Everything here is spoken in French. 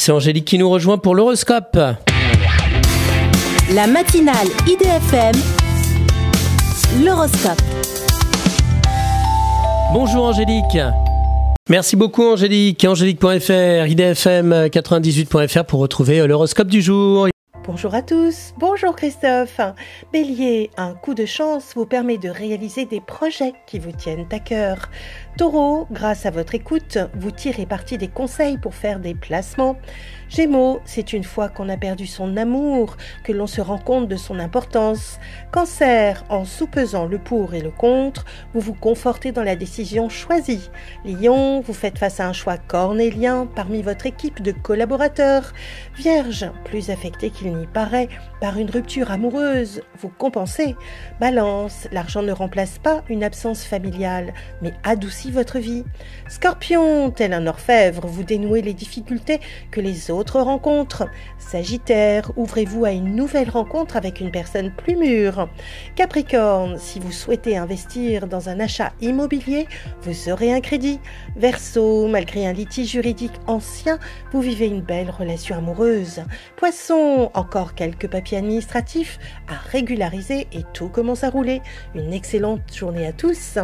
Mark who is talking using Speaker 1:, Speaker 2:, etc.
Speaker 1: C'est Angélique qui nous rejoint pour l'horoscope.
Speaker 2: La matinale IDFM, l'horoscope.
Speaker 1: Bonjour Angélique. Merci beaucoup Angélique. Angélique.fr, idfm98.fr pour retrouver l'horoscope du jour.
Speaker 3: Bonjour à tous, bonjour Christophe. Bélier, un coup de chance vous permet de réaliser des projets qui vous tiennent à cœur. Taureau, grâce à votre écoute, vous tirez parti des conseils pour faire des placements. Gémeaux, c'est une fois qu'on a perdu son amour que l'on se rend compte de son importance. Cancer, en soupesant le pour et le contre, vous vous confortez dans la décision choisie. Lion, vous faites face à un choix cornélien parmi votre équipe de collaborateurs. Vierge, plus affecté qu'il n'y paraît par une rupture amoureuse, vous compensez. Balance, l'argent ne remplace pas une absence familiale, mais adoucit votre vie. Scorpion, tel un orfèvre, vous dénouez les difficultés que les autres rencontrent. Sagittaire, ouvrez-vous à une nouvelle rencontre avec une personne plus mûre. Capricorne, si vous souhaitez investir dans un achat immobilier, vous aurez un crédit. Verseau, malgré un litige juridique ancien, vous vivez une belle relation amoureuse. Poisson, encore quelques papiers administratifs à régulariser et tout commence à rouler. Une excellente journée à tous.